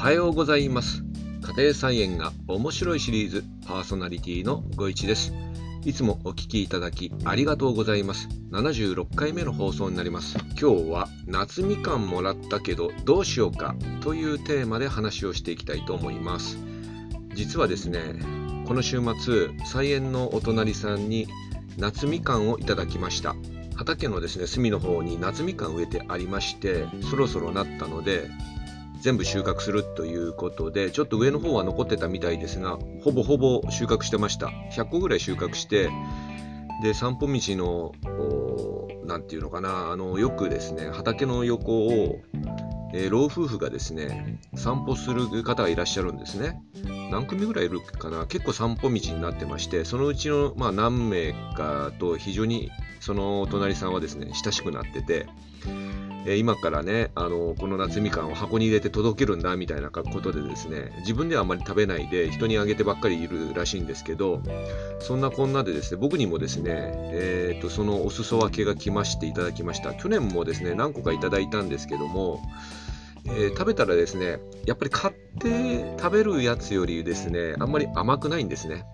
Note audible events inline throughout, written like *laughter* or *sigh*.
はようございます。家庭菜園が面白いシリーズパーソナリティのご一です。いつもお聞きいただきありがとうございます。76回目の放送になります。今日は夏みかんもらったけどどうしようかというテーマで話をしていきたいと思います。実はですねこの週末菜園のお隣さんに夏みかんをいただきました。畑のですね隅の方に夏みかん植えてありましてそろそろなったので全部収穫するということでちょっと上の方は残ってたみたいですがほぼほぼ収穫してました。100個ぐらい収穫してで散歩道の何て言うのかなあのよくですね畑の横を、えー、老夫婦がですね散歩する方がいらっしゃるんですね。何組ぐらいいるかな？結構散歩道になってましてそのうちの、まあ、何名かと非常にそのお隣さんはですね親しくなっててえ今からねあのこの夏みかんを箱に入れて届けるんだみたいなことでですね自分ではあまり食べないで人にあげてばっかりいるらしいんですけどそんなこんなでですね僕にもですね、えーと、そのお裾分けが来ましていただきました。去年もですね何個かいただいたんですけどもえー、食べたらですねやっぱり買って食べるやつよりですねあんまり甘くないんですね。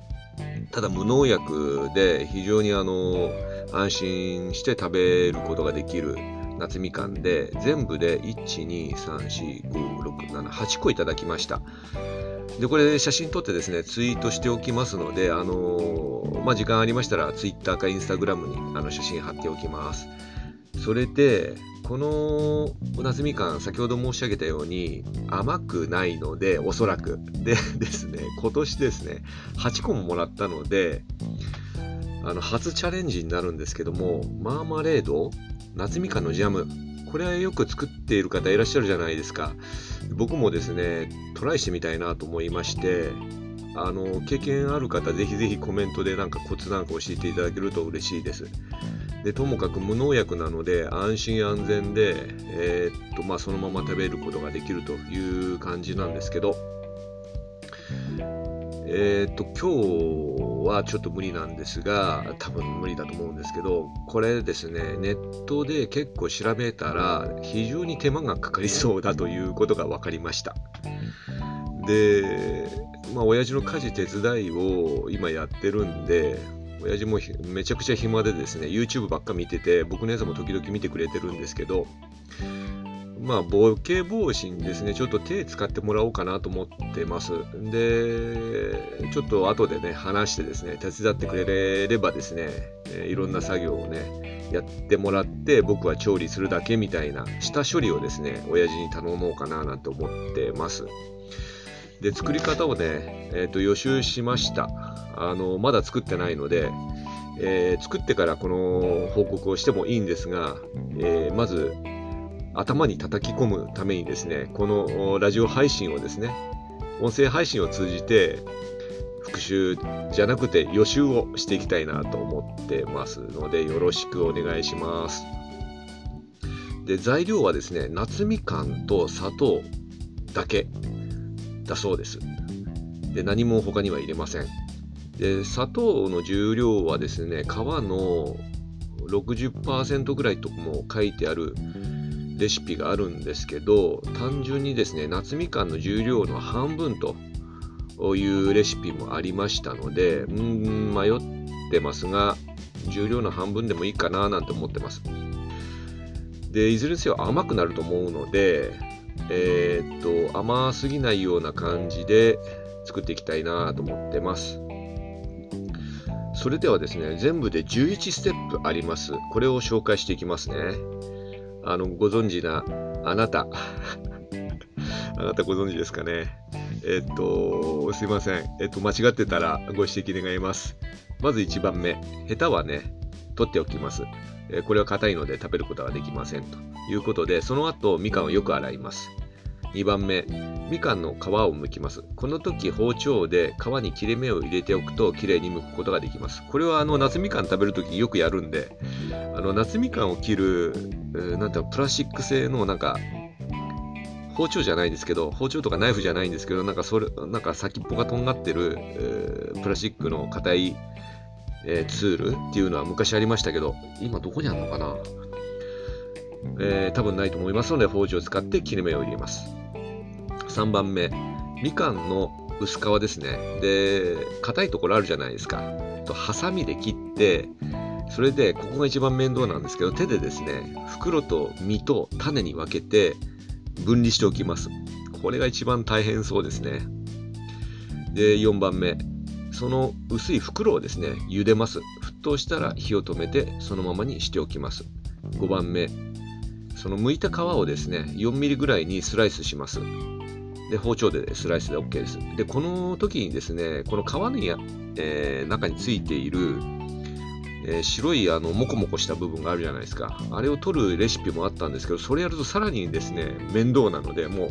ただ無農薬で非常にあの安心して食べることができる。夏みかんで全部で1234567個いただきました。でこれ写真撮ってですねツイートしておきますのであのー、まあ、時間ありましたらツイッターかインスタグラムにあの写真貼っておきます。それでこの夏みかん先ほど申し上げたように甘くないのでおそらく。でですね今年ですね8個ももらったのであの初チャレンジになるんですけどもマーマレード夏みかんのジャム。これはよく作っている方いらっしゃるじゃないですか。僕もですねトライしてみたいなと思いましてあの経験ある方ぜひぜひコメントでなんかコツなんか教えていただけると嬉しいです。でともかく無農薬なので安心安全で、えー、っとまあ、そのまま食べることができるという感じなんですけど。えー、っと今日はちょっと無理なんですが多分無理だと思うんですけどこれですねネットで結構調べたら非常に手間がかかりそうだということが分かりました。でまあ親父の家事手伝いを今やってるんで親父もめちゃくちゃ暇でですね YouTube ばっか見てて僕のやつも時々見てくれてるんですけどまあ、ボケ防止にですね、ちょっと手使ってもらおうかなと思ってます。で、ちょっと後でね、話してですね、手伝ってくれればですね、いろんな作業をね、やってもらって、僕は調理するだけみたいな、下処理をですね、親父に頼もうかななんて思ってます。で、作り方をね、えっ、ー、と、予習しました。あの、まだ作ってないので、えー、作ってからこの報告をしてもいいんですが、えー、まず頭に叩き込むためにですね、このラジオ配信をですね、音声配信を通じて復習じゃなくて予習をしていきたいなと思ってますのでよろしくお願いします。で材料はですね夏みかんと砂糖だけだそうです。で何も他には入れません。で砂糖の重量はですね皮の60%ぐらいとも書いてあるレシピがあるんですけど単純にですね夏みかんの重量の半分というレシピもありましたのでうん迷ってますが重量の半分でもいいかななんて思ってます。でいずれにせよ甘くなると思うのでえー、っと甘すぎないような感じで作っていきたいなと思ってます。それではですね全部で11ステップあります。これを紹介していきますね。あの、ご存知な、あなた。*laughs* あなたご存知ですかね。えっと、すいません。えっと、間違ってたらご指摘願います。まず1番目。ヘタはね、取っておきます。えこれは硬いので食べることはできません。ということで、その後、みかんをよく洗います。2番目、みかんの皮を剥きます。この時包丁で皮に切れ目を入れておくときれいに剥くことができます。これはあの夏みかん食べるときによくやるんで、あの夏みかんを切る、なんていうの、プラスチック製のなんか、包丁じゃないですけど、包丁とかナイフじゃないんですけど、なんかそれ、なんか先っぽがとんがってる、えー、プラスチックの硬い、えー、ツールっていうのは昔ありましたけど、今どこにあるのかな？えー、多分ないと思いますので、包丁を使って切れ目を入れます。3番目。みかんの薄皮ですね。で硬いところあるじゃないですか。とハサミで切ってそれでここが一番面倒なんですけど手でですね袋と実と種に分けて分離しておきます。これが一番大変そうですね。で4番目。その薄い袋をですね茹でます。沸騰したら火を止めてそのままにしておきます。5番目。その剥いた皮をですね 4mm ぐらいにスライスします。で包丁でスライスで OK です。でこの時にですねこの皮の、えー、中についているえー、白いあのモコモコした部分があるじゃないですか。あれを取るレシピもあったんですけどそれやるとさらにですね面倒なのでもう,、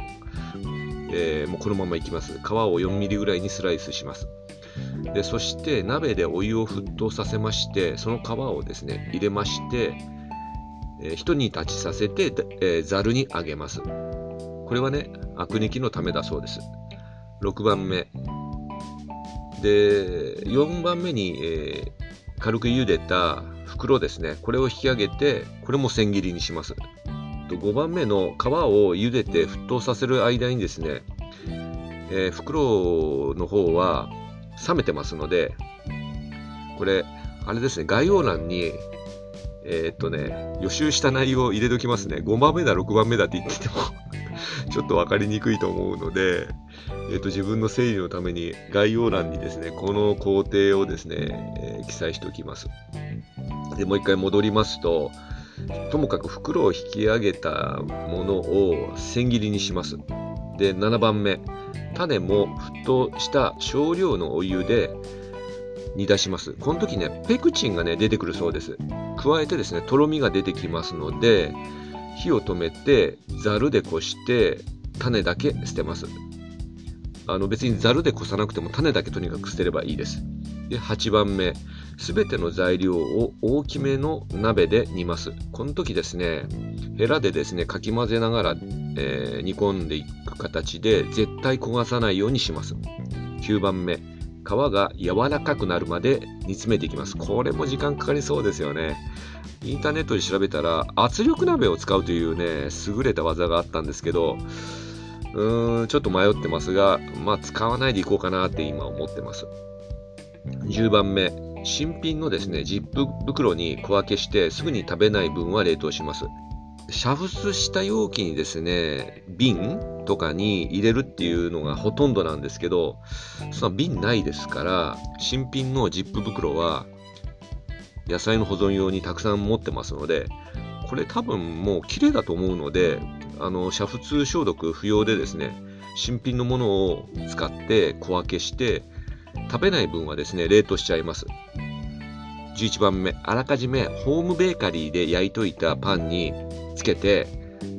えー、もうこのままいきます。皮を 4mm ぐらいにスライスします。でそして鍋でお湯を沸騰させましてその皮をですね入れましてえー、に立ちさせて、えー、ざるにあげます。これはね、アク抜きのためだそうです。6番目。で、4番目に、えー、軽く茹でた袋ですね。これを引き上げて、これも千切りにします。と5番目の皮を茹でて沸騰させる間にですね、えー、袋の方は冷めてますので、これ、あれですね、概要欄にえー、っとね、予習した内容を入れときますね。5番目だ、6番目だって言ってても *laughs* ちょっと分かりにくいと思うので、えー、っと自分の整理のために概要欄にですね、この工程をですね、えー、記載しておきます。で、もう一回戻りますと、ともかく袋を引き上げたものを千切りにします。で、7番目、種も沸騰した少量のお湯で煮出します。この時ね、ペクチンがね、出てくるそうです。加えてですね、とろみが出てきますので、火を止めて、ざるでこして、種だけ捨てます。あの別にざるでこさなくても種だけとにかく捨てればいいです。で、8番目。すべての材料を大きめの鍋で煮ます。この時ですね、ヘラでですね、かき混ぜながら、えー、煮込んでいく形で絶対焦がさないようにします。9番目。皮が柔らかくなるまで煮詰めていきます。これも時間かかりそうですよね。インターネットで調べたら圧力鍋を使うというね、優れた技があったんですけど、うーん、ちょっと迷ってますが、まあ使わないでいこうかなって今思ってます。10番目、新品のですね、ジップ袋に小分けしてすぐに食べない分は冷凍します。煮沸した容器にですね、瓶とかに入れるっていうのがほとんどなんですけど、その瓶ないですから、新品のジップ袋は野菜の保存用にたくさん持ってますので、これ多分もう綺麗だと思うので、あの、煮沸消毒不要でですね、新品のものを使って小分けして、食べない分はですね、冷凍しちゃいます。11番目、あらかじめホームベーカリーで焼いといたパンにつけて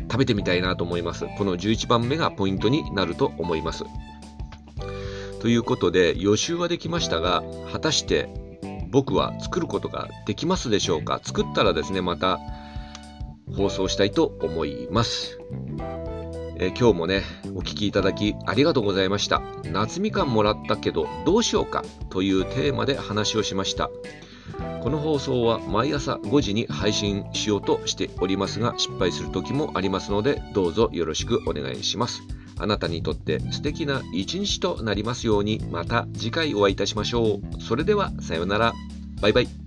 食べてみたいなと思います。この11番目がポイントになると思います。ということで予習はできましたが果たして僕は作ることができますでしょうか？作ったらですねまた放送したいと思います。え今日もねお聴きいただきありがとうございました夏みかんもらったけどどうしようか？というテーマで話をしましたこの放送は毎朝5時に配信しようとしておりますが失敗する時もありますのでどうぞよろしくお願いします。あなたにとって素敵な一日となりますようにまた次回お会いいたしましょう。それではさようなら。バイバイ。